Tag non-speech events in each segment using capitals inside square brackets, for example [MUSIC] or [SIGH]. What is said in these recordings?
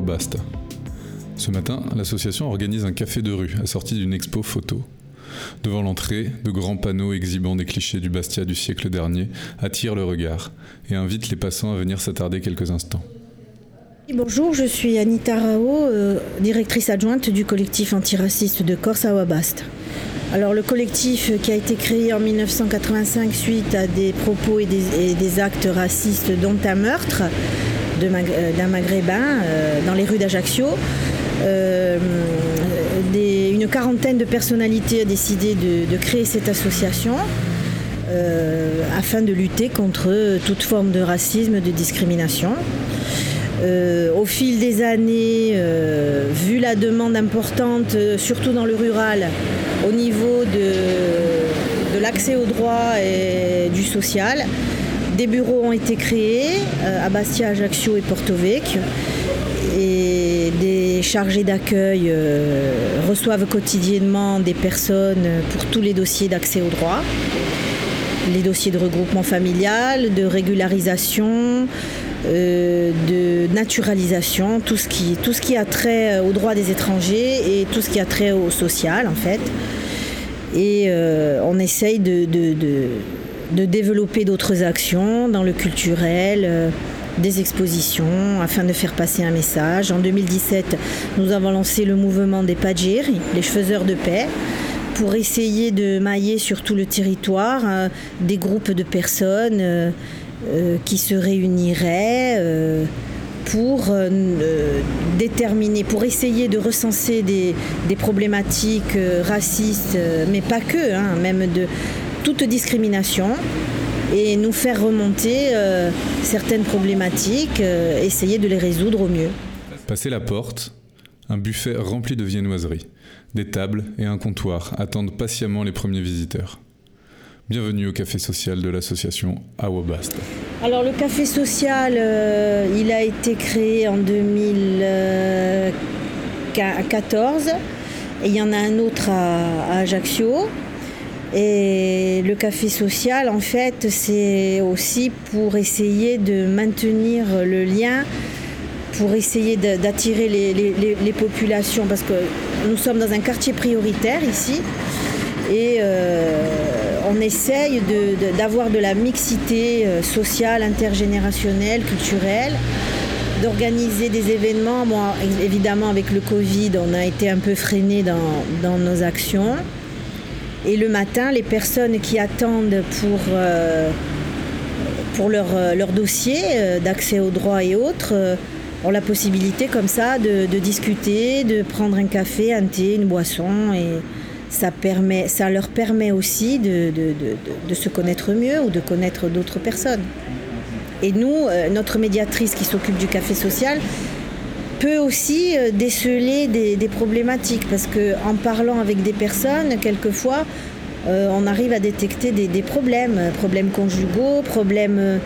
Awabasta. Ce matin, l'association organise un café de rue assorti d'une expo photo. Devant l'entrée, de grands panneaux exhibant des clichés du Bastia du siècle dernier attirent le regard et invitent les passants à venir s'attarder quelques instants. Bonjour, je suis Anita Rao, euh, directrice adjointe du collectif antiraciste de Corse Awabast. Alors le collectif qui a été créé en 1985 suite à des propos et des, actes racistes dont un meurtre d'un maghrébin euh, dans les rues d'Ajaccio. une quarantaine de personnalités a décidé de, créer cette association afin de lutter contre toute forme de racisme, de discrimination. Euh, au fil des années, euh, vu la demande importante, euh, surtout dans le rural, au niveau de, l'accès aux droits et du social, des bureaux ont été créés à Bastia, Ajaccio et Porto Vecchio. Et des chargés d'accueil reçoivent quotidiennement des personnes pour tous les dossiers d'accès aux droits, les dossiers de regroupement familial, de régularisation, euh, de naturalisation, tout ce, qui, a trait aux droits des étrangers et tout ce qui a trait au social en fait. Et euh, on essaye de, développer d'autres actions dans le culturel. Euh, des expositions afin de faire passer un message. En 2017, nous avons lancé le mouvement des Pajiri, les faiseurs de paix, pour essayer de mailler sur tout le territoire des groupes de personnes euh, qui se réuniraient euh, pour euh, déterminer, pour essayer de recenser des, problématiques racistes, mais pas que, hein, même de toute discrimination, et nous faire remonter certaines problématiques, essayer de les résoudre au mieux. Passer la porte, un buffet rempli de viennoiseries, des tables et un comptoir attendent patiemment les premiers visiteurs. Bienvenue au café social de l'association Awabast. Alors le café social, euh, il a été créé en 2014 et il y en a un autre à, Ajaccio. Et le café social, en fait, c'est aussi pour essayer de maintenir le lien, pour essayer d'attirer les, populations, parce que nous sommes dans un quartier prioritaire ici. Et euh, on essaye d'avoir de, la mixité euh, sociale, intergénérationnelle, culturelle, d'organiser des événements. Moi, évidemment, avec le Covid, on a été un peu freiné dans, nos actions. Et le matin, les personnes qui attendent pour, euh, pour leur, euh, leur dossier d'accès aux droits et autres ont la possibilité comme ça de, de, discuter, de prendre un café, un thé, une boisson et, ça, permet, ça leur permet aussi de, se connaître mieux ou de connaître d'autres personnes. Et nous, euh, notre médiatrice qui s'occupe du café social, peut aussi euh, déceler des, problématiques parce qu'en parlant avec des personnes, quelquefois, euh, on arrive à détecter des, problèmes, problèmes conjugaux, problèmes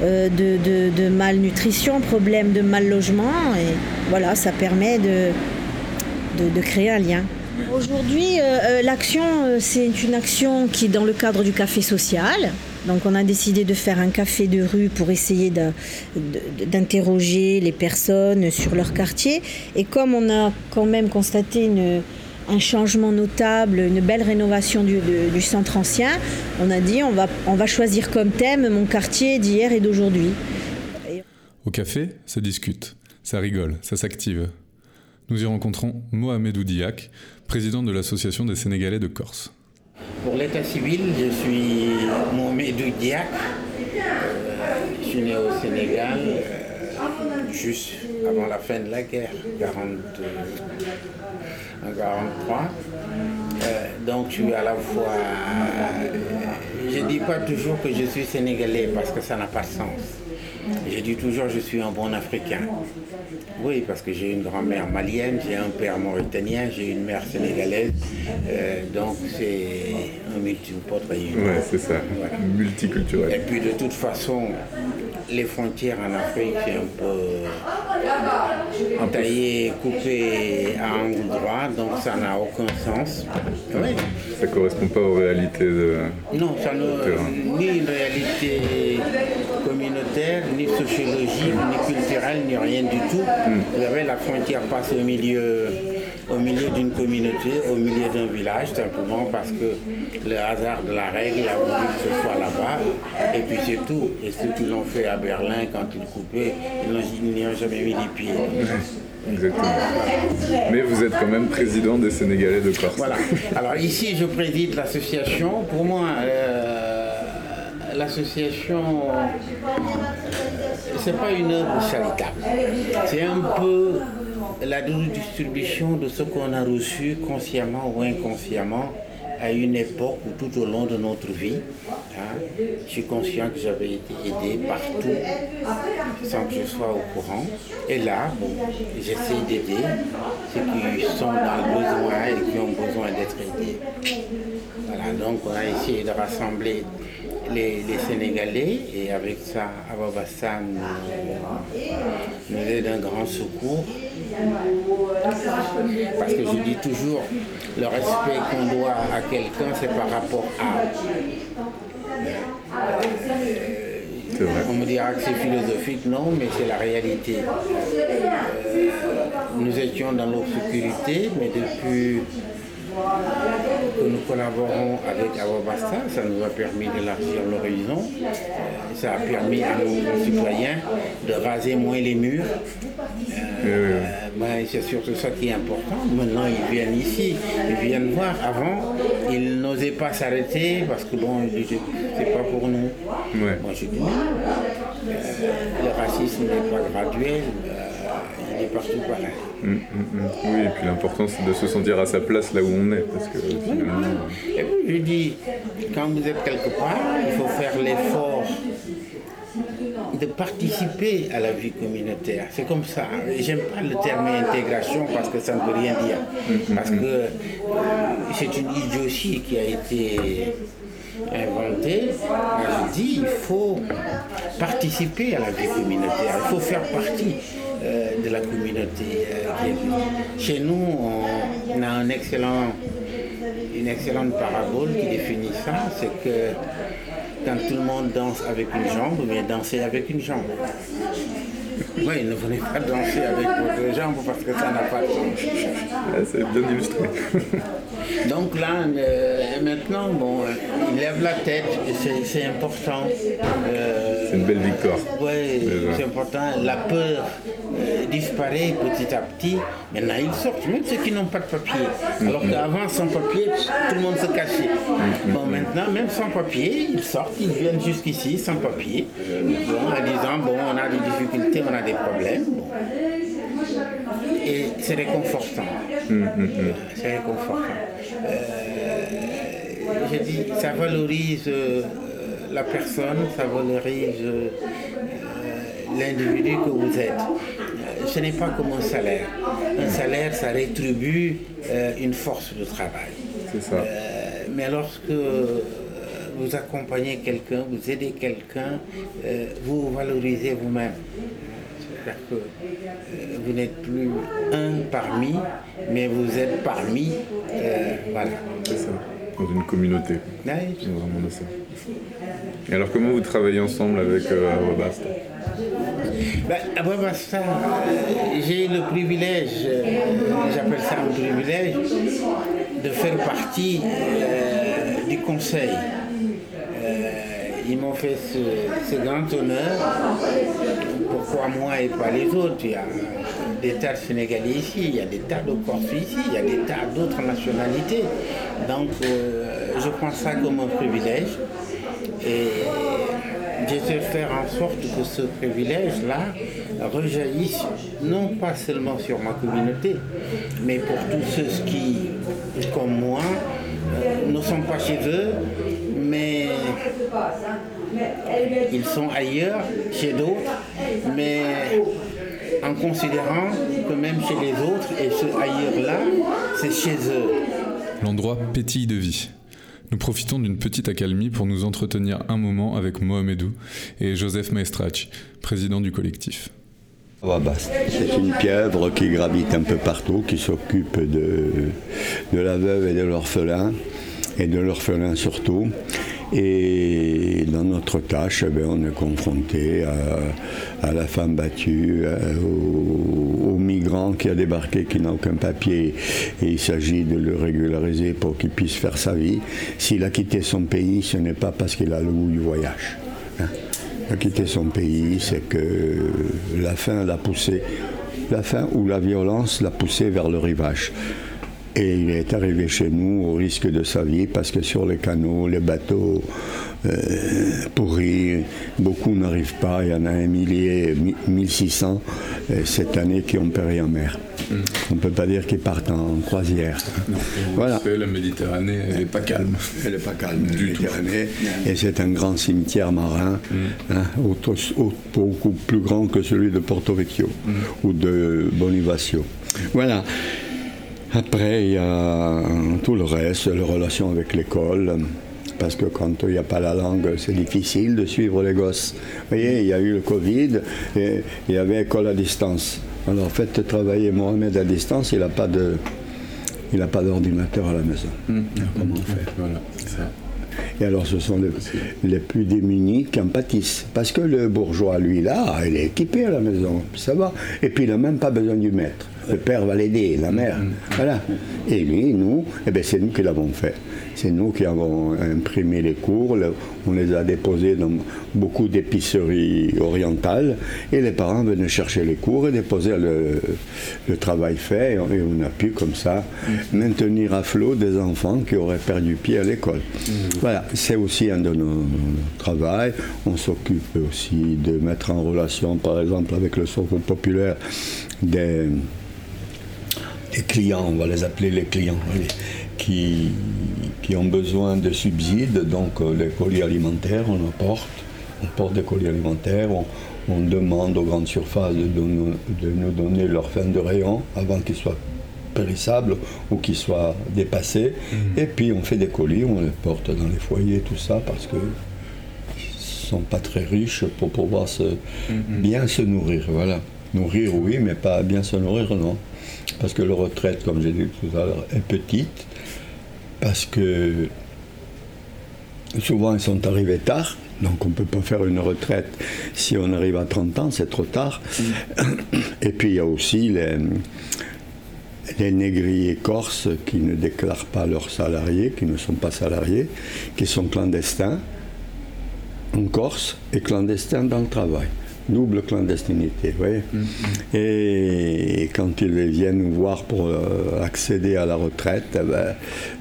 de, malnutrition, problèmes de mal logement. Et voilà, ça permet de créer un lien. Aujourd'hui, euh, euh, l'action, euh, c'est une action qui est dans le cadre du café social. Donc on a décidé de faire un café de rue pour essayer d'interroger les personnes sur leur quartier. Et comme on a quand même constaté un changement notable, une belle rénovation du, centre ancien, on a dit on va, choisir comme thème mon quartier d'hier et d'aujourd'hui. Au café, ça discute, ça rigole, ça s'active. Nous y rencontrons Mohamed Oudiak, président de l'Association des Sénégalais de Corse. Pour l'état civil, je suis Mohamed Oudiak. je suis né au Sénégal euh, juste avant la fin de la guerre, en 1943. Euh, donc je suis à la fois... je ne dis pas toujours que je suis sénégalais parce que ça n'a pas de sens. Je dis toujours je suis un bon Africain. Oui, parce que j'ai une grand-mère malienne, j'ai un père mauritanien, j'ai une mère sénégalaise. Euh, donc c'est un multiculturel. Oui, c'est ça, multiculturel. Et puis de toute façon, les frontières en Afrique, c'est un peu taillé, coupé à angle droit, donc ça n'a aucun sens. Oui. ça correspond pas aux réalités de. Non, ça ne, ni une réalité communautaire, ni sociologique, ni culturelle, ni rien du tout. Hmm. Vous avez la frontière passe au milieu au milieu d'une communauté, au milieu d'un village, simplement parce que le hasard de la règle a voulu que ce soit là-bas. Et puis c'est tout. Et ceux qui l'ont fait à Berlin quand ils coupaient, ils n'y ont jamais mis les pieds. Exactement. Mais vous êtes quand même président des Sénégalais de Corse. Voilà. Alors ici, je préside l'association. Pour moi, euh, l'association, c'est pas une œuvre charitable. C'est un peu la distribution de ce qu'on a reçu consciemment ou inconsciemment à une époque ou tout au long de notre vie. Hein. je suis conscient que j'avais été aidé partout sans que je sois au courant. Et là, j'essaie d'aider ceux qui sont dans le besoin et qui ont besoin d'être aidés. Voilà, donc on a essayé de rassembler les, Sénégalais et avec ça, Ababassa nous, nous est d'un grand secours. Parce que je dis toujours, le respect qu'on doit à quelqu'un, c'est par rapport à. On me dira que c'est philosophique, non, mais c'est la réalité. Euh, nous étions dans l'obscurité, mais depuis que nous collaborons avec Awabasta. Ça nous a permis d'élargir l'horizon. Ça a permis à nos concitoyens de raser moins les murs. Euh, c'est surtout ça qui est important. Maintenant, ils viennent ici, ils viennent voir. Avant, ils n'osaient pas s'arrêter parce que bon, c'est pas pour nous. Moi, je dis euh, le racisme n'est pas graduel. Euh, Mm, mm, mm. Oui, et puis l'important c'est de se sentir à sa place là où on est. Parce que finalement... Et puis je dis, quand vous êtes quelque part, il faut faire l'effort de participer à la vie communautaire. C'est comme ça. J'aime pas le terme intégration parce que ça ne veut rien dire. Parce que c'est une idiotie qui a été inventée. Je dis, il faut participer à la vie communautaire. Il faut faire partie. De la communauté. Euh, Chez nous, on, a une excellente parabole qui définit ça, c'est que quand tout le monde danse avec une jambe, mais danser avec une jambe. [LAUGHS] Oui, ne venez pas danser avec votre jambe parce que ça n'a pas de sens. Ah, c'est bien illustré. [LAUGHS] Donc là, euh, maintenant, bon, il lève la tête c'est important. c'est une belle victoire. Oui, c'est important. La peur euh, disparaît petit à petit. Maintenant, ils sortent, même ceux qui n'ont pas de papier. Mm-hmm. Alors qu'avant, sans papier, tout le monde se cachait. Mm-hmm. Bon, maintenant, même sans papier, ils sortent, ils viennent jusqu'ici sans papier, en disant, bon, on a des difficultés, on a des problèmes. Et c'est réconfortant. Mm-hmm. C'est réconfortant. Euh, je dis, ça valorise euh, la personne, ça valorise l'individu que vous êtes. Euh, ce n'est pas comme un salaire. Un salaire, ça rétribue euh, une force de travail. C'est ça. Euh, mais lorsque vous accompagnez quelqu'un, vous aidez quelqu'un, vous valorisez vous-même. C'est-à-dire que vous n'êtes plus un parmi, mais vous êtes parmi. voilà. C'est ça. Dans une communauté. Oui. C'est vraiment de ça. Et alors comment vous travaillez ensemble avec euh, ben, ça, j'ai le privilège, euh, j'appelle ça un privilège, de faire partie euh, du conseil. Euh, ils m'ont fait ce, grand honneur. Pourquoi moi et pas les autres? Il y a des tas de Sénégalais ici, il y a des tas de Corses ici, il y a des tas d'autres nationalités. Donc je prends ça comme un privilège. Et j'essaie de faire en sorte que ce privilège-là rejaillisse non pas seulement sur ma communauté, mais pour tous ceux qui, comme moi, euh, ne sont pas chez eux, mais ils sont ailleurs, chez d'autres, mais en considérant que même chez les autres et ce ailleurs-là, c'est chez eux. L'endroit pétille de vie. Nous profitons d'une petite accalmie pour nous entretenir un moment avec Mohamedou et Joseph Maestrach, président du collectif. C'est une pieuvre qui gravite un peu partout, qui s'occupe de, de la veuve et de l'orphelin. Et de l'orphelin surtout. Et dans notre tâche, eh on est confronté à, la femme battue, au, migrant qui a débarqué, qui n'a aucun papier, et il s'agit de le régulariser pour qu'il puisse faire sa vie. S'il a quitté son pays, ce n'est pas parce qu'il a le goût du voyage. Hein. Il a quitté son pays, c'est que la faim l'a poussé, la faim ou la violence l'a poussé vers le rivage. Et il est arrivé chez nous au risque de sa vie parce que sur les canaux, les bateaux euh, pourris, beaucoup n'arrivent pas. Il y en a un millier, 1600 euh, cette année qui ont péri en mer. Mm. On ne peut pas dire qu'ils partent en croisière. voilà. la Méditerranée, elle n'est pas calme. Elle n'est pas calme, la Méditerranée. Et c'est un grand cimetière marin, mm. hein, beaucoup plus grand que celui de Porto Vecchio mm. ou de Bonifacio. Voilà. Après, il y a tout le reste, les relations avec l'école, parce que quand il n'y a pas la langue, c'est difficile de suivre les gosses. Vous voyez, il y a eu le Covid et il y avait école à distance. Alors faites travailler Mohamed à distance, il n'a pas de, il n'a pas d'ordinateur à la maison. Mmh. Comment on fait voilà, Et alors, ce sont les, les, plus démunis qui en pâtissent. Parce que le bourgeois, lui, là, il est équipé à la maison, ça va. Et puis, il n'a même pas besoin du maître le père va l'aider, la mère. Voilà. Et lui, nous, eh ben, c'est nous qui l'avons fait. C'est nous qui avons imprimé les cours, on les a déposés dans beaucoup d'épiceries orientales, et les parents venaient chercher les cours et déposer le, travail fait, et on a pu comme ça maintenir à flot des enfants qui auraient perdu pied à l'école. Voilà, c'est aussi un de nos, travaux. On s'occupe aussi de mettre en relation, par exemple, avec le Centre populaire des les clients, on va les appeler les clients, qui, qui ont besoin de subsides, donc euh, les colis alimentaires, on apporte, on porte des colis alimentaires, on, demande aux grandes surfaces de nous, de nous donner leur fin de rayon avant qu'ils soient périssables ou qu'ils soient dépassés. Mhm. Et puis on fait des colis, on les porte dans les foyers, tout ça, parce que sont pas très riches pour pouvoir se, mhm. bien se nourrir. Voilà. Nourrir, oui, mais pas bien se nourrir, non parce que leur retraite, comme j'ai dit tout à l'heure, est petite, parce que souvent ils sont arrivés tard, donc on ne peut pas faire une retraite si on arrive à 30 ans, c'est trop tard. Mm. Et puis il y a aussi les, les négriers corses qui ne déclarent pas leurs salariés, qui ne sont pas salariés, qui sont clandestins en Corse et clandestins dans le travail double clandestinité. Vous voyez mm-hmm. Et quand ils viennent nous voir pour euh, accéder à la retraite, eh ben,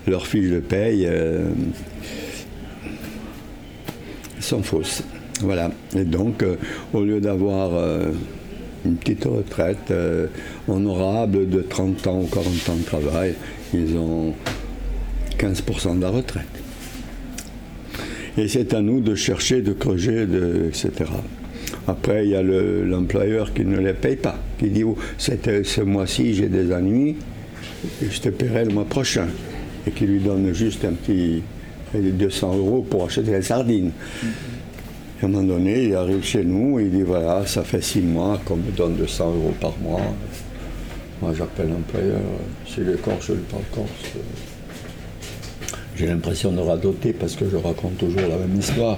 leurs fiches de paye euh, sont fausses. Voilà. Et donc, euh, au lieu d'avoir une petite retraite honorable de 30 ans ou 40 ans de travail, ils ont 15% de la retraite. Et c'est à nous de chercher, de creuser, de, etc. Après, il y a l'employeur qui ne les paye pas, qui dit oh, ce mois-ci j'ai des ennuis, je te paierai le mois prochain, et qui lui donne juste un petit 200 euros pour acheter les sardines. à un moment donné, il arrive chez nous, il dit voilà, ça fait six mois qu'on me donne 200 euros par mois. Moi, j'appelle l'employeur, c'est le corse, je lui parle corse. J'ai l'impression de radoter parce que je raconte toujours la même histoire.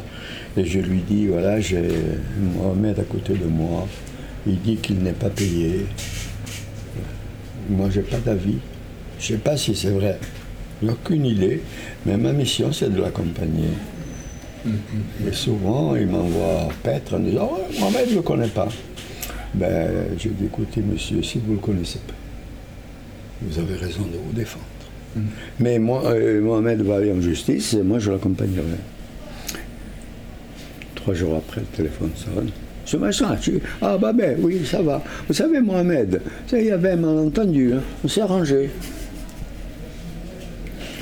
Et je lui dis, voilà, j'ai Mohamed à côté de moi. Il dit qu'il n'est pas payé. Moi, j'ai pas d'avis. Je sais pas si c'est vrai. J'ai aucune idée. Mais ma mission, c'est de l'accompagner. Mm-hmm. Et souvent, il m'envoie paître en disant, oh, Mohamed, je ne le connais pas. Ben, je dis, écoutez, monsieur, si vous ne le connaissez pas, vous avez raison de vous défendre. Mm. Mais moi, euh, Mohamed va aller en justice et moi, je l'accompagnerai. Trois jours après, le téléphone sonne. Ce machin, tu... ah bah ben oui, ça va. Vous savez, Mohamed, il y avait un malentendu, hein. on s'est arrangé.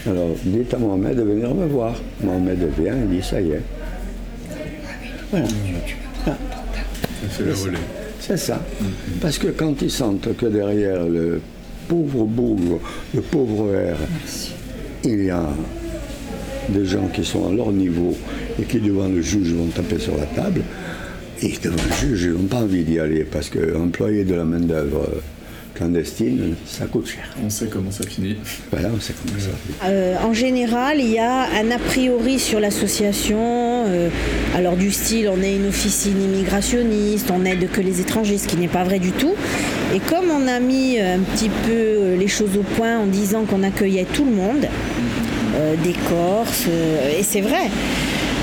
Alors, dites à Mohamed de venir me voir. Mohamed vient, il dit, ça y est. Voilà. C'est ça. Parce que quand ils sentent que derrière le pauvre bougre, le pauvre air, il y a des gens qui sont à leur niveau et qui devant le juge vont taper sur la table, et devant le juge, ils n'ont pas envie d'y aller parce que employer de la main-d'œuvre clandestine, ça coûte cher. On sait comment ça finit. Voilà, on sait comment ça finit. Euh, en général, il y a un a priori sur l'association. euh, alors du style, on est une officine immigrationniste, on aide que les étrangers, ce qui n'est pas vrai du tout. Et comme on a mis un petit peu euh, les choses au point en disant qu'on accueillait tout le monde, euh, des Corses, euh, et c'est vrai.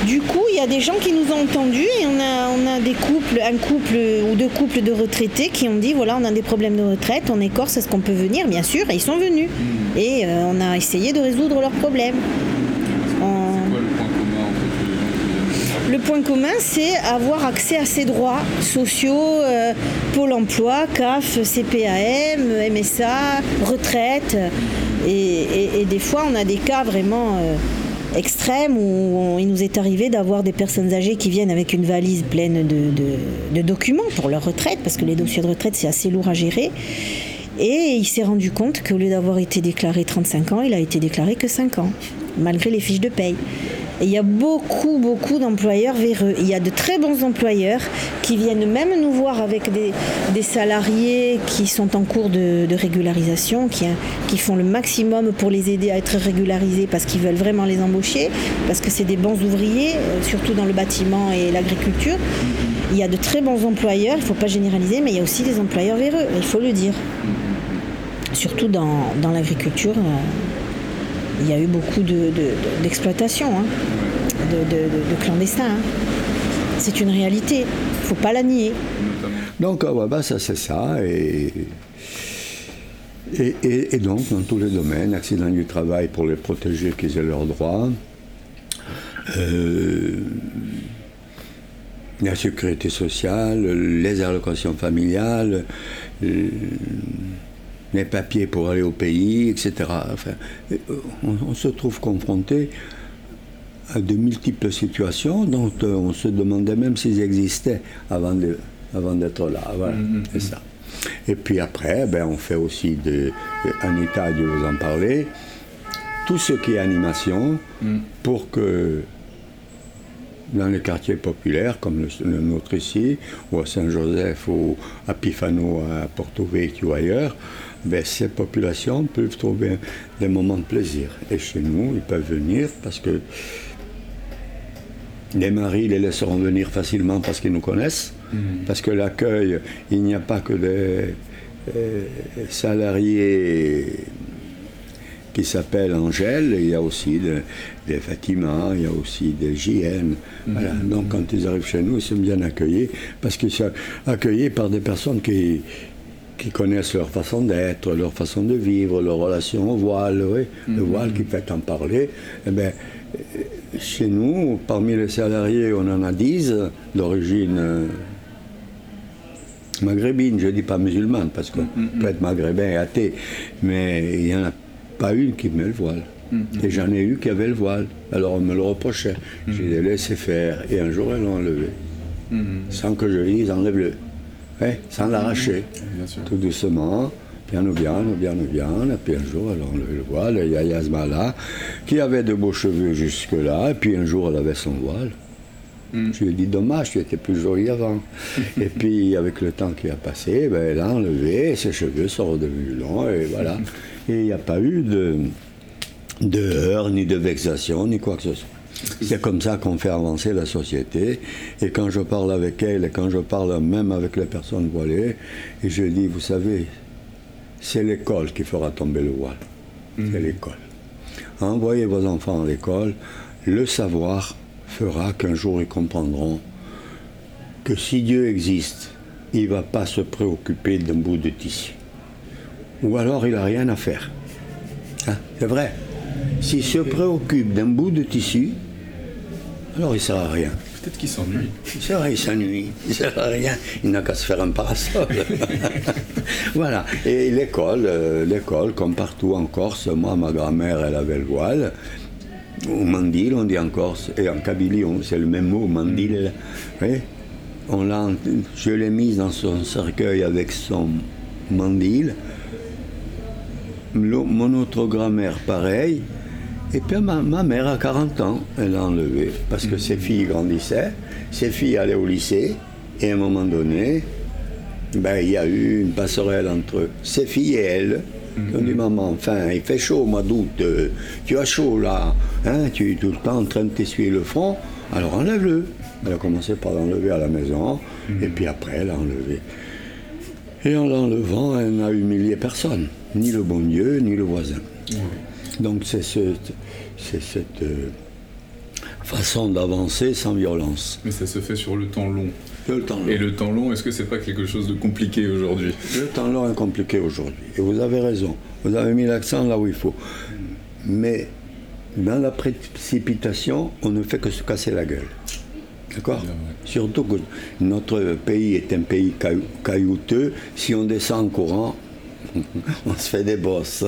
Du coup, il y a des gens qui nous ont entendus et on a, on a des couples, un couple ou deux couples de retraités qui ont dit voilà, on a des problèmes de retraite, on est corse, est-ce qu'on peut venir? Bien sûr, et ils sont venus. Et euh, on a essayé de résoudre leurs problèmes. Le point commun c'est avoir accès à ces droits sociaux, euh, Pôle emploi, CAF, CPAM, MSA, retraite. Et, et- et des fois, on a des cas vraiment euh, extrêmes où il nous est arrivé d'avoir des personnes âgées qui viennent avec une valise pleine de documents pour leur retraite, parce que les dossiers de retraite, c'est assez lourd à gérer. Et il s'est rendu compte qu'au lieu d'avoir été déclaré 35 ans, il a été déclaré que 5 ans, malgré les fiches de paye. Il y a beaucoup, beaucoup d'employeurs véreux. Il y a de très bons employeurs qui viennent même nous voir avec des, salariés qui sont en cours de, régularisation, qui, font le maximum pour les aider à être régularisés parce qu'ils veulent vraiment les embaucher, parce que c'est des bons ouvriers, euh, surtout dans le bâtiment et l'agriculture. Il y a de très bons employeurs, il ne faut pas généraliser, mais il y a aussi des employeurs véreux, il faut le dire. Surtout dans, dans l'agriculture, euh, il y a eu beaucoup de- de- de- d'exploitation, hein, de, de- de- de clandestins. hein. C'est une réalité, il ne faut pas la nier. Donc, euh, ouais, bah, ça c'est ça. Et- et donc, dans tous les domaines, accident du travail pour les protéger qu'ils aient leurs droits. Euh, la sécurité sociale, les allocations familiales, euh, les papiers pour aller au pays, etc. Enfin, on, on se trouve confronté à de multiples situations dont euh, on se demandait même s'ils existaient avant de- avant d'être là. Voilà, c'est ça. Et puis après, ben, on fait aussi de, un état de vous en parler, tout ce qui est animation, pour que dans les quartiers populaires, comme le, le nôtre ici, ou à Saint-Joseph, ou à Pifano, à Porto Vecchio ou ailleurs, ben, ces populations peuvent trouver des moments de plaisir. Et chez nous, ils peuvent venir parce que les maris les laisseront venir facilement parce qu'ils nous connaissent, parce que l'accueil, il n'y a pas que des euh, salariés qui s'appellent Angèle, il y a aussi de- des Fatima, il y a aussi des JN. Voilà. Donc quand ils arrivent chez nous, ils sont bien accueillis, parce qu'ils sont accueillis par des personnes qui, qui connaissent leur façon d'être, leur façon de vivre, leur relation au voile, oui, le voile qui fait en parler. Eh euh, chez nous, parmi les salariés, on en a 10 d'origine euh, maghrébine, je ne dis pas musulmane, parce qu'on peut être maghrébin et athée, mais il n'y en a pas une qui met le voile. Et j'en ai eu qui avait le voile. Alors on me le reprochait. J'ai les laissé faire. Et un jour, elles l'ont enlevé. Sans que je dise, enlève-le. Ouais, sans l'arracher. Bien sûr. Tout doucement. Piano piano, piano piano. Et puis un jour, elle a enlevé le voile. Il y a Yasmala, qui avait de beaux cheveux jusque-là. Et puis un jour, elle avait son voile. Je lui ai dit, dommage, tu étais plus jolie avant. [LAUGHS] et puis, avec le temps qui a passé, ben, elle a enlevé, ses cheveux sont redevenus longs, et voilà. [LAUGHS] Et il n'y a pas eu de, de heurts, ni de vexation, ni quoi que ce soit. C'est comme ça qu'on fait avancer la société. Et quand je parle avec elle, et quand je parle même avec les personnes voilées, et je dis, vous savez, c'est l'école qui fera tomber le voile. C'est l'école. Envoyez vos enfants à l'école, le savoir fera qu'un jour ils comprendront que si Dieu existe, il ne va pas se préoccuper d'un bout de tissu. Ou alors il n'a rien à faire. Hein, C'est vrai. S'il se préoccupe d'un bout de tissu, alors il ne sert à rien. Peut-être qu'il s'ennuie. C'est vrai, il s'ennuie, il ne sert à rien, il n'a qu'à se faire un parasol. [LAUGHS] voilà, et l'école, euh, l'école, comme partout en Corse, moi, ma grand-mère, elle avait le voile. Au mandil, on dit en Corse, et en Kabylie, c'est le même mot, mandil. On l'a, je l'ai mise dans son cercueil avec son mandil. Mon autre grand-mère, pareil. Et puis ma, ma mère, à 40 ans, elle l'a enlevé parce que ses filles grandissaient, ses filles allaient au lycée, et à un moment donné, ben, il y a eu une passerelle entre ses filles et elle. On dit, maman, enfin, il fait chaud au mois d'août, euh, tu as chaud là, hein, tu es tout le temps en train de t'essuyer le front, alors enlève-le. Elle a commencé par l'enlever à la maison, et puis après, elle a enlevé. Et en l'enlevant, elle n'a humilié personne, ni le bon Dieu, ni le voisin. Donc c'est ce- cette euh, façon d'avancer sans violence. Mais ça se fait sur le temps long. Le temps long. Et le temps long, est-ce que c'est pas quelque chose de compliqué aujourd'hui? Le temps long est compliqué aujourd'hui. Et vous avez raison. Vous avez mis l'accent là où il faut. Mais dans la précipitation, on ne fait que se casser la gueule. D'accord? Surtout que notre pays est un pays caillou- caillouteux. Si on descend en courant, [LAUGHS] on se fait des bosses.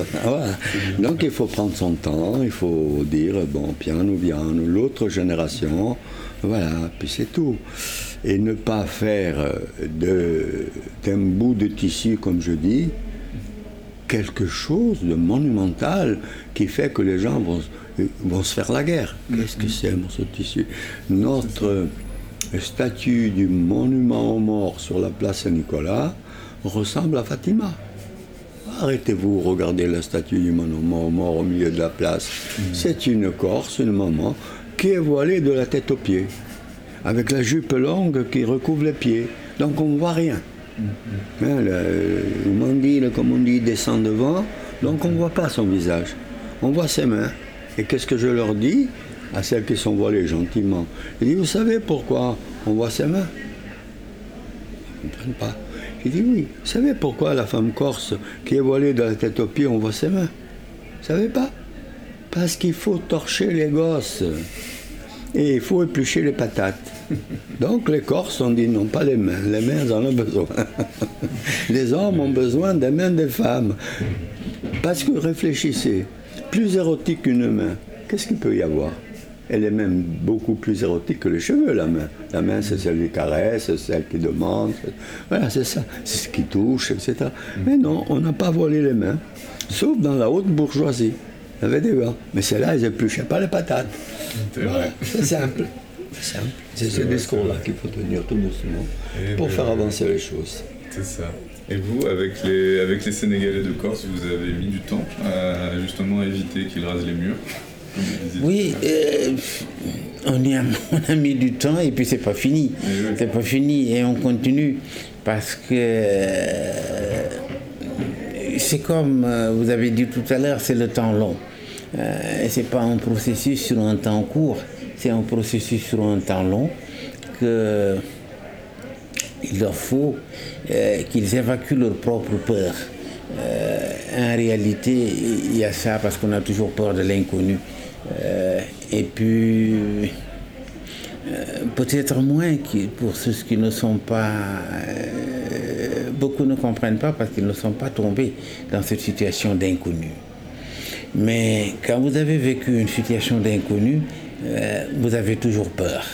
[LAUGHS] Donc il faut prendre son temps, il faut dire, bon, piano, piano, l'autre génération, voilà, puis c'est tout. Et ne pas faire de- d'un bout de tissu, comme je dis, quelque chose de monumental qui fait que les gens vont, vont se faire la guerre. Qu'est-ce que c'est, mon ce tissu? Notre statue du monument aux morts sur la place Saint-Nicolas ressemble à Fatima. Arrêtez-vous, regardez la statue du monument aux morts au milieu de la place. C'est une Corse, une maman, qui est voilée de la tête aux pieds, avec la jupe longue qui recouvre les pieds. Donc on ne voit rien. Hein, le, comme on dit, descend devant, donc on ne voit pas son visage. On voit ses mains. Et qu'est-ce que je leur dis à celles qui sont voilées gentiment? Je dis, vous savez pourquoi on voit ses mains? Ils ne comprennent pas. J'ai dit, oui, vous savez pourquoi la femme corse qui est voilée de la tête aux pieds, on voit ses mains? Vous savez pas? Parce qu'il faut torcher les gosses. Et il faut éplucher les patates. [LAUGHS] Donc les Corses ont dit non, pas les mains. Les mains en ont besoin. [LAUGHS] Les hommes ont besoin des mains des femmes. Parce que réfléchissez, plus érotique qu'une main, qu'est-ce qu'il peut y avoir? Elle est même beaucoup plus érotique que les cheveux, la main. La main, c'est celle qui caresse, c'est celle qui demande. Voilà, c'est ça. C'est ce qui touche, etc. Mais non, on n'a pas volé les mains, sauf dans la haute bourgeoisie. Il y avait des gars. Mais celles-là, ils épluchaient pas les patates. C'est Voilà, vrai. c'est simple. C'est simple. C'est ce discours-là qu'il faut tenir tout doucement Eh pour ben, faire avancer les choses. C'est ça. Et vous, avec les, avec les Sénégalais de Corse, vous avez mis du temps à justement éviter qu'ils rasent les murs? Oui, euh, on, y a, on a mis du temps et puis c'est pas fini. C'est pas fini et on continue parce que euh, c'est comme euh, vous avez dit tout à l'heure, c'est le temps long. Euh, c'est pas un processus sur un temps court, c'est un processus sur un temps long que il leur faut qu'ils évacuent leur propre peur. Euh, en réalité, il y a ça parce qu'on a toujours peur de l'inconnu. Euh, et puis, euh, peut-être moins pour ceux qui ne sont pas... euh, beaucoup ne comprennent pas parce qu'ils ne sont pas tombés dans cette situation d'inconnu. Mais quand vous avez vécu une situation d'inconnu, vous avez toujours peur.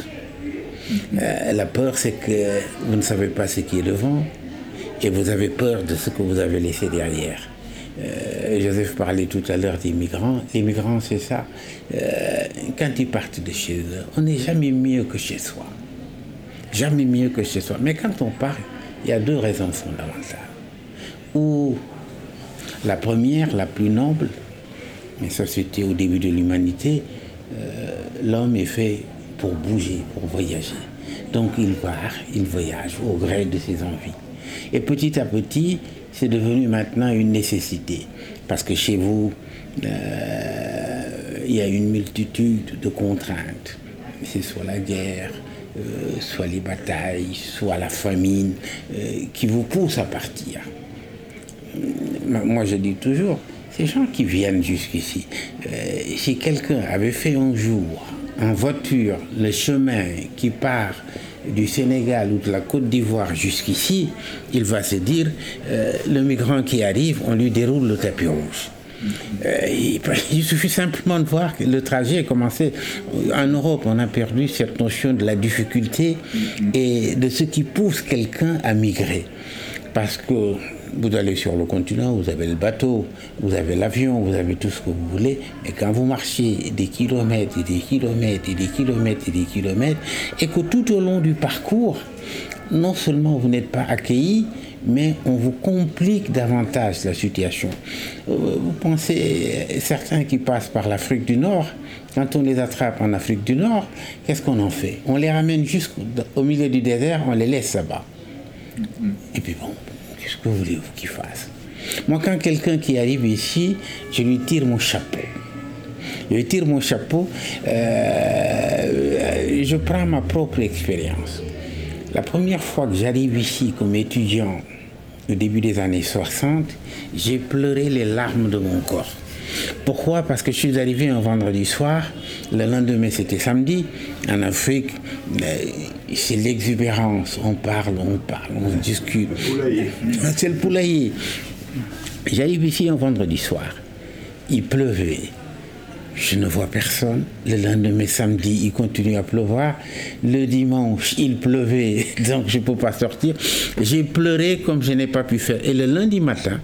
Euh, la peur, c'est que vous ne savez pas ce qui est devant et vous avez peur de ce que vous avez laissé derrière. Euh, Joseph parlait tout à l'heure des migrants. Les migrants, c'est ça. Euh, quand ils partent de chez eux, on n'est jamais mieux que chez soi. Jamais mieux que chez soi. Mais quand on part, il y a deux raisons fondamentales. Ou la première, la plus noble, mais ça c'était au début de l'humanité, euh, l'homme est fait pour bouger, pour voyager. Donc il part, il voyage au gré de ses envies. Et petit à petit, c'est devenu maintenant une nécessité. Parce que chez vous, euh, il y a une multitude de contraintes. C'est soit la guerre, euh, soit les batailles, soit la famine, euh, qui vous poussent à partir. Moi, je dis toujours, ces gens qui viennent jusqu'ici, si quelqu'un avait fait un jour en voiture le chemin qui part du Sénégal ou de la Côte d'Ivoire jusqu'ici, il va se dire, euh, le migrant qui arrive, on lui déroule le tapis rouge. Euh, [LAUGHS] il, suffit simplement de voir que le trajet a commencé. En Europe, on a perdu cette notion de la difficulté et de ce qui pousse quelqu'un à migrer. Parce que vous allez sur le continent, vous avez le bateau, vous avez l'avion, vous avez tout ce que vous voulez, mais quand vous marchez des kilomètres et des kilomètres et des kilomètres et des kilomètres, et que tout au long du parcours, non seulement vous n'êtes pas accueilli, mais on vous complique davantage la situation. Euh, vous pensez, certains qui passent par l'Afrique du Nord, quand on les attrape en Afrique du Nord, qu'est-ce qu'on en fait? On les ramène jusqu'au milieu du désert, on les laisse là-bas. Et puis bon, qu'est-ce que voulez-vous qu'ils fassent Moi, quand quelqu'un qui arrive ici, je lui tire mon chapeau. Je lui tire mon chapeau, euh, je prends ma propre expérience. La première fois que j'arrive ici comme étudiant, au début des années 60, j'ai pleuré les larmes de mon corps. Pourquoi? Parce que je suis arrivé un vendredi soir, le lendemain c'était samedi. En Afrique, euh, c'est l'exubérance. On parle, on parle, on discute. C'est le poulailler. J'arrive ici un vendredi soir. Il pleuvait. Je ne vois personne. Le lendemain, samedi, il continue à pleuvoir. Le dimanche, il pleuvait, [LAUGHS] donc je ne peux pas sortir. J'ai pleuré comme je n'ai pas pu faire. Et le lundi matin,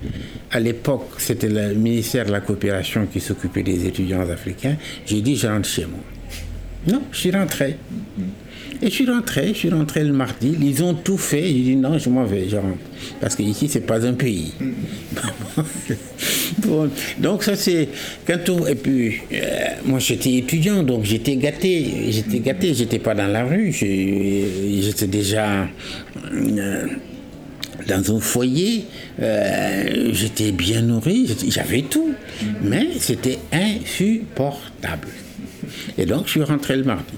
à l'époque, c'était le ministère de la coopération qui s'occupait des étudiants africains, j'ai dit, je rentre chez moi. Non, je suis rentré. Et je suis rentré, je suis rentré le mardi. Ils ont tout fait. J'ai dit non, je m'en vais, je rentre. Parce qu'ici, c'est pas un pays. [LAUGHS] donc ça c'est quand tout et puis euh, moi j'étais étudiant donc j'étais gâté. J'étais gâté. J'étais pas dans la rue. J'étais déjà euh, dans un foyer. Euh, j'étais bien nourri. J'avais tout. Mais c'était insupportable. Et donc je suis rentré le mardi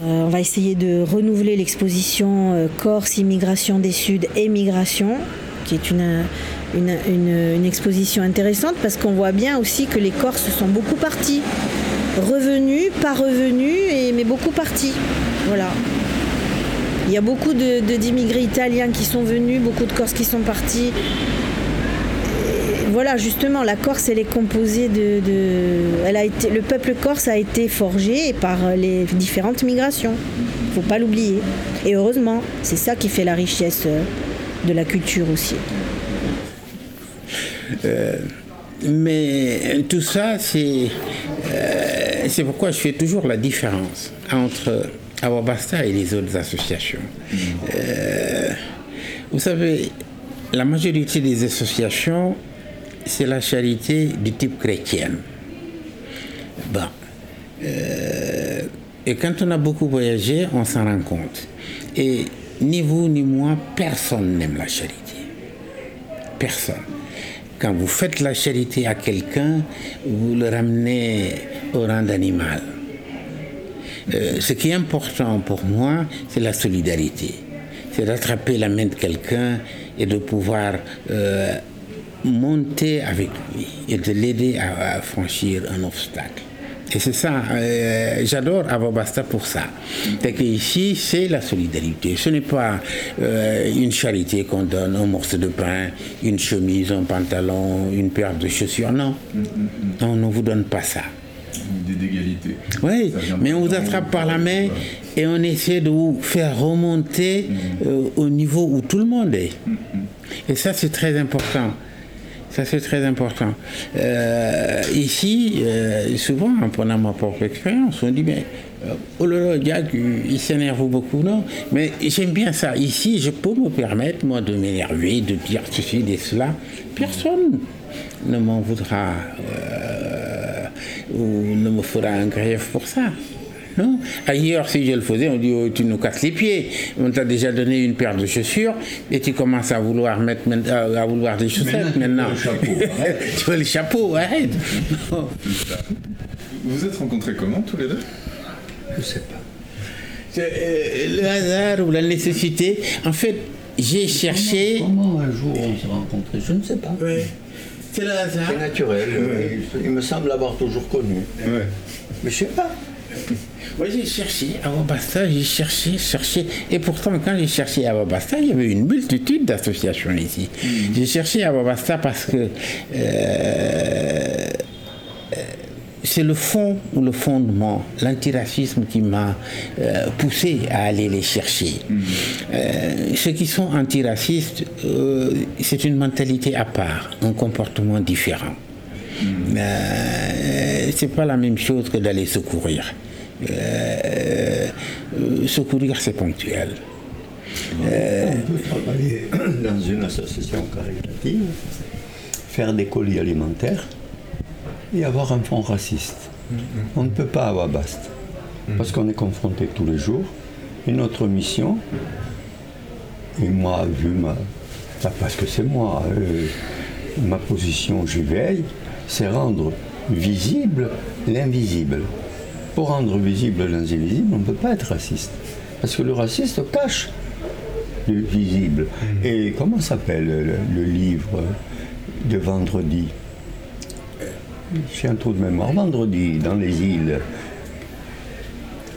euh, on va essayer de renouveler l'exposition euh, Corse, immigration des Suds et migration, qui est une, exposition intéressante parce qu'on voit bien aussi que les Corses sont beaucoup partis. Revenus, pas revenus, mais beaucoup partis. Voilà. Il y a beaucoup d'immigrés italiens qui sont venus, beaucoup de Corses qui sont partis voilà, justement, la Corse, elle est composée de, elle a été, le peuple corse a été forgé par les différentes migrations. Il Faut pas l'oublier. Et heureusement, c'est ça qui fait la richesse euh, de la culture aussi. Euh, mais tout ça, c'est euh, c'est pourquoi je fais toujours la différence entre Awabasta et les autres associations. vous savez, la majorité des associations c'est la charité du type chrétien. Bon. Euh, et quand on a beaucoup voyagé, on s'en rend compte. Et ni vous ni moi, personne n'aime la charité. Personne. Quand vous faites la charité à quelqu'un, vous le ramenez au rang d'animal. Euh, ce qui est important pour moi, c'est la solidarité. C'est d'attraper la main de quelqu'un et de pouvoir euh, monter avec lui et de l'aider à, franchir un obstacle. Et c'est ça, euh, j'adore Avobasta pour ça. C'est que ici, c'est la solidarité. Ce n'est pas euh, une charité qu'on donne un morceau de pain, une chemise, un pantalon, une paire de chaussures. Non, on ne vous donne pas ça. d'égalité. Oui, mais on vous attrape par la main et on essaie de vous faire remonter euh, au niveau où tout le monde est. Et ça, c'est très important. Ça, c'est très important. Euh, ici, euh, souvent, en prenant ma propre expérience, on dit, mais euh, oh là là, il s'énerve beaucoup, non? Mais j'aime bien ça. Ici, je peux me permettre, moi, de m'énerver, de dire ceci et cela. Personne ne m'en voudra ou ne me fera un grief pour ça. Ailleurs, si je le faisais, on dit oh, tu nous casses les pieds. On t'a déjà donné une paire de chaussures et tu commences à vouloir mettre à vouloir des chaussettes maintenant. [LAUGHS] tu veux le chapeau, arrête. Vous vous êtes rencontrés comment tous les deux? Je sais pas. Euh, le hasard ou la nécessité. En fait, j'ai cherché. Comment, un jour on s'est rencontrés? Je ne sais pas. C'est le hasard. C'est naturel. Il me semble l'avoir toujours connu. Mais je ne sais pas. Moi, j'ai cherché à Wabasta, j'ai cherché, cherché. Et pourtant, quand j'ai cherché à Wabasta, il y avait une multitude d'associations ici. Mm. J'ai cherché à Wabasta parce que euh, euh, c'est le fond ou le fondement, l'antiracisme qui m'a euh, poussé à aller les chercher. Mm. ceux qui sont antiracistes, c'est une mentalité à part, un comportement différent. Mm. c'est pas la même chose que d'aller secourir. Euh, secourir, c'est ponctuel. on peut travailler dans une association caritative, faire des colis alimentaires et avoir un fond raciste. On ne peut pas avoir Bast. Parce qu'on est confronté tous les jours. Et notre mission, et moi, vu ma. Parce que c'est moi, euh, ma position, j'y veille, c'est rendre visible l'invisible. Pour rendre visible l'invisible, on ne peut pas être raciste. Parce que le raciste cache le visible. Et comment s'appelle le, le livre de vendredi J'ai un trou de mémoire. Vendredi, dans les îles,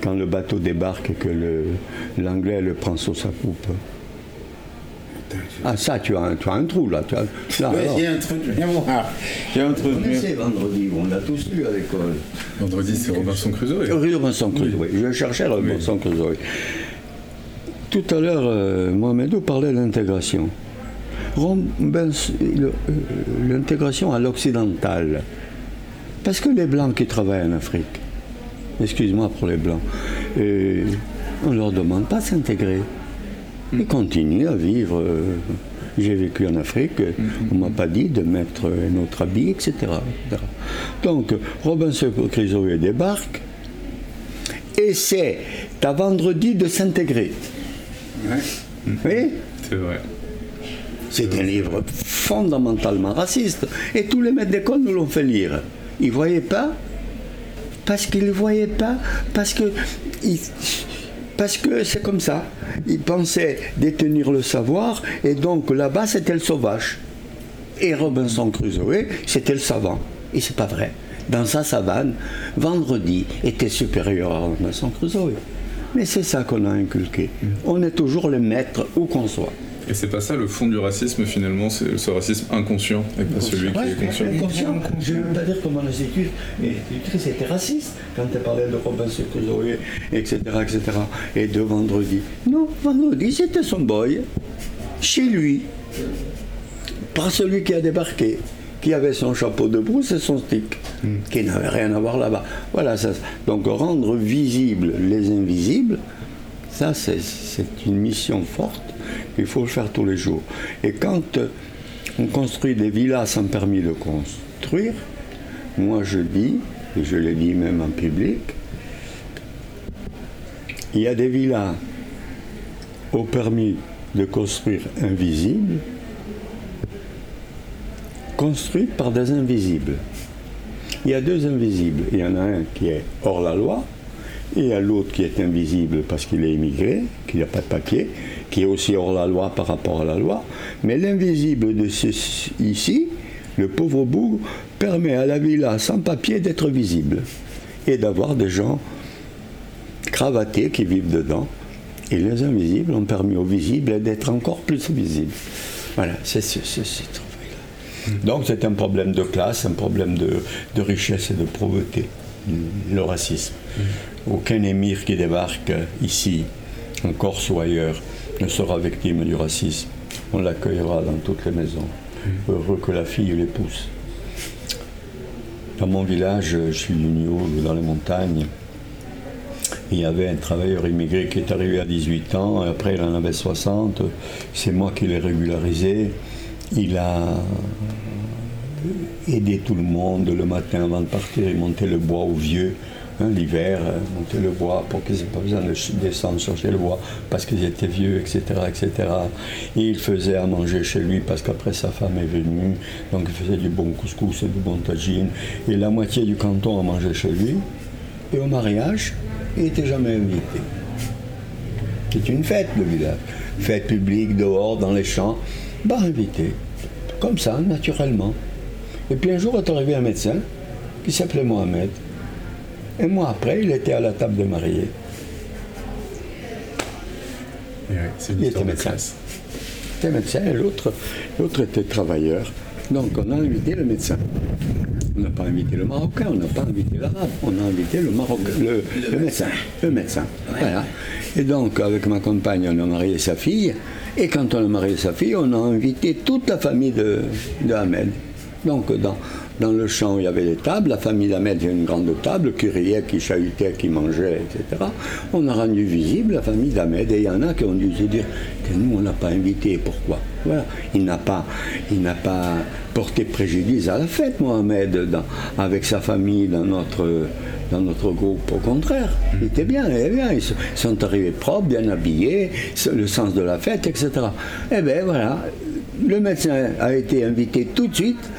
quand le bateau débarque et que le- l'anglais le prend sous sa poupe. Ah ça, tu as un, tu as un trou là. Tu as, là, Ouais, alors. j'ai un truc de mémoire. J'ai un truc On de mémoire. essaie vendredi, on l'a tous lu à l'école. Vendredi, c'est Robinson Crusoe. Rue Robinson Crusoe, je cherchais Robinson Crusoe. Tout à l'heure, euh, Mohamedou parlait d'intégration. Euh, L'intégration à l'occidental. Parce que les Blancs qui travaillent en Afrique, excuse-moi pour les Blancs, euh, on ne leur demande pas de s'intégrer. Ils continuent à vivre. euh, J'ai vécu en Afrique, on ne m'a pas dit de mettre un autre habit, etc. etc. Donc, Robinson Crusoe débarque, et c'est à vendredi de s'intégrer. Oui C'est vrai. c'est un livre fondamentalement raciste. Et tous les maîtres d'école nous l'ont fait lire. Ils ne voyaient pas Parce qu'ils ne voyaient pas Parce que, ils- parce que c'est comme ça. Ils pensaient détenir le savoir, et donc là-bas, c'était le sauvage. Et Robinson Crusoe, c'était le savant. Et c'est pas vrai. Dans sa savane, vendredi était supérieur à Robinson Crusoe. Mais c'est ça qu'on a inculqué. On est toujours le maître où qu'on soit. Et c'est pas ça le fond du racisme finalement, c'est ce racisme inconscient et pas celui qui est conscient. inconscient. Je ne veux pas dire que mon institutrice était raciste quand elle parlait de Robinson Crusoe, etc., etc. Et de vendredi. Non, vendredi, c'était son boy, chez lui, par celui qui a débarqué, qui avait son chapeau de brousse et son stick, qui n'avait rien à voir là-bas. Voilà, ça. Donc rendre visibles les invisibles, ça, c'est une mission forte. Il faut le faire tous les jours. Et quand euh, on construit des villas sans permis de construire, moi je dis, et je l'ai dit même en public, il y a des villas au permis de construire invisibles, construites par des invisibles. Il y a deux invisibles. Il y en a un qui est hors la loi, et il y a l'autre qui est invisible parce qu'il est immigré, qu'il n'a pas de papier, qui est aussi hors la loi par rapport à la loi. Mais l'invisible de ici, le pauvre bougre, permet à la villa sans papier d'être visible et d'avoir des gens cravatés qui vivent dedans. Et les invisibles ont permis aux visibles d'être encore plus visibles. Voilà, c'est ce, ce- travail-là. Donc c'est un problème de classe, un problème de, de richesse et de pauvreté, le racisme. Aucun émir qui débarque ici, en Corse ou ailleurs, ne sera victime du racisme. On l'accueillera dans toutes les maisons. Heureux que la fille l'épouse. Dans mon village, je suis du Nioul, dans les montagnes, il y avait un travailleur immigré qui est arrivé à 18 ans, et après il en avait 60. C'est moi qui l'ai régularisé. Il a aidé tout le monde le matin avant de partir. Il montait le bois aux vieux. Hein, L'hiver, euh, monter le bois pour qu'ils n'aient pas besoin de descendre chercher le bois parce qu'ils étaient vieux, etc., etc. Et il faisait à manger chez lui parce qu'après sa femme est venue, donc il faisait du bon couscous et du bon tagine. Et la moitié du canton a mangé chez lui. Et au mariage, il n'était jamais invité. C'est une fête, le village. Fête publique, dehors, dans les champs. Bah, invité. Comme ça, naturellement. Et puis un jour est arrivé un médecin qui s'appelait Mohamed. Et moi, après, il était à la table de mariée. Ouais, une Il était de médecin. classe. Il était médecin et l'autre, l'autre était travailleur. Donc on a invité le médecin. On n'a pas invité le Marocain, on n'a pas invité l'Arabe, on a invité le Marocain, le, le médecin. Le médecin. Voilà. Et donc avec ma compagne, on a marié sa fille. Et quand on a marié sa fille, on a invité toute la famille de, de Ahmed. Donc dans, dans le champ, il y avait les tables. La famille d'Ahmed, il y a une grande table qui riait, qui chahutait, qui mangeait, etc. On a rendu visible la famille d'Ahmed. Et il y en a qui ont dû se dire nous, on n'a pas invité. Pourquoi? Voilà. Il n'a pas, pas porté préjudice à la fête, Mohamed, avec sa famille dans notre dans notre groupe. Au contraire, il était bien, il bien. Ils sont arrivés propres, bien habillés, le sens de la fête, etc. Eh bien voilà, le médecin a été invité tout de suite.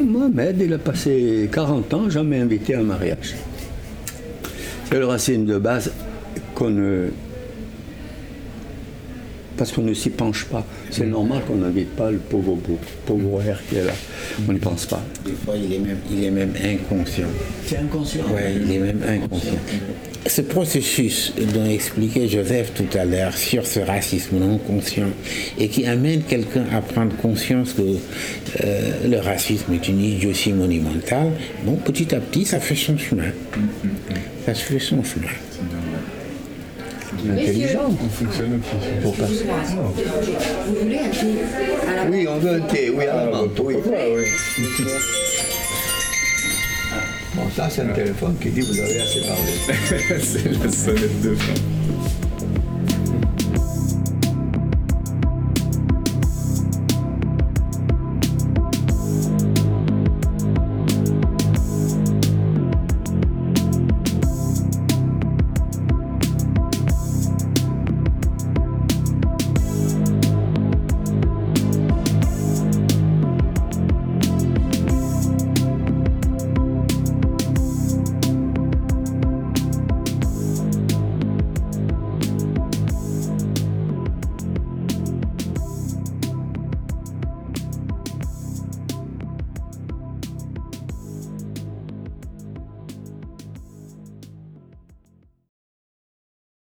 Mohamed, il a passé 40 ans, jamais invité à un mariage. C'est le racine de base qu'on ne parce qu'on ne s'y penche pas. C'est normal qu'on n'invite pas le pauvre, pauvre air qui est là. On n'y pense pas. Des fois, il est même, il est même inconscient. C'est inconscient Oui, il est même inconscient. Ce processus dont expliquait Joseph tout à l'heure sur ce racisme non conscient et qui amène quelqu'un à prendre conscience que euh, le racisme est une idiotie monumentale, bon, petit à petit, ça fait son chemin. Ça fait son chemin intelligent. On fonctionne pour personne. Vous voulez un thé Oui, on veut un thé, oui, à la menthe, oui. Bon, ça, c'est un téléphone qui dit vous avez assez parlé. [LAUGHS] c'est la sonnette de fin.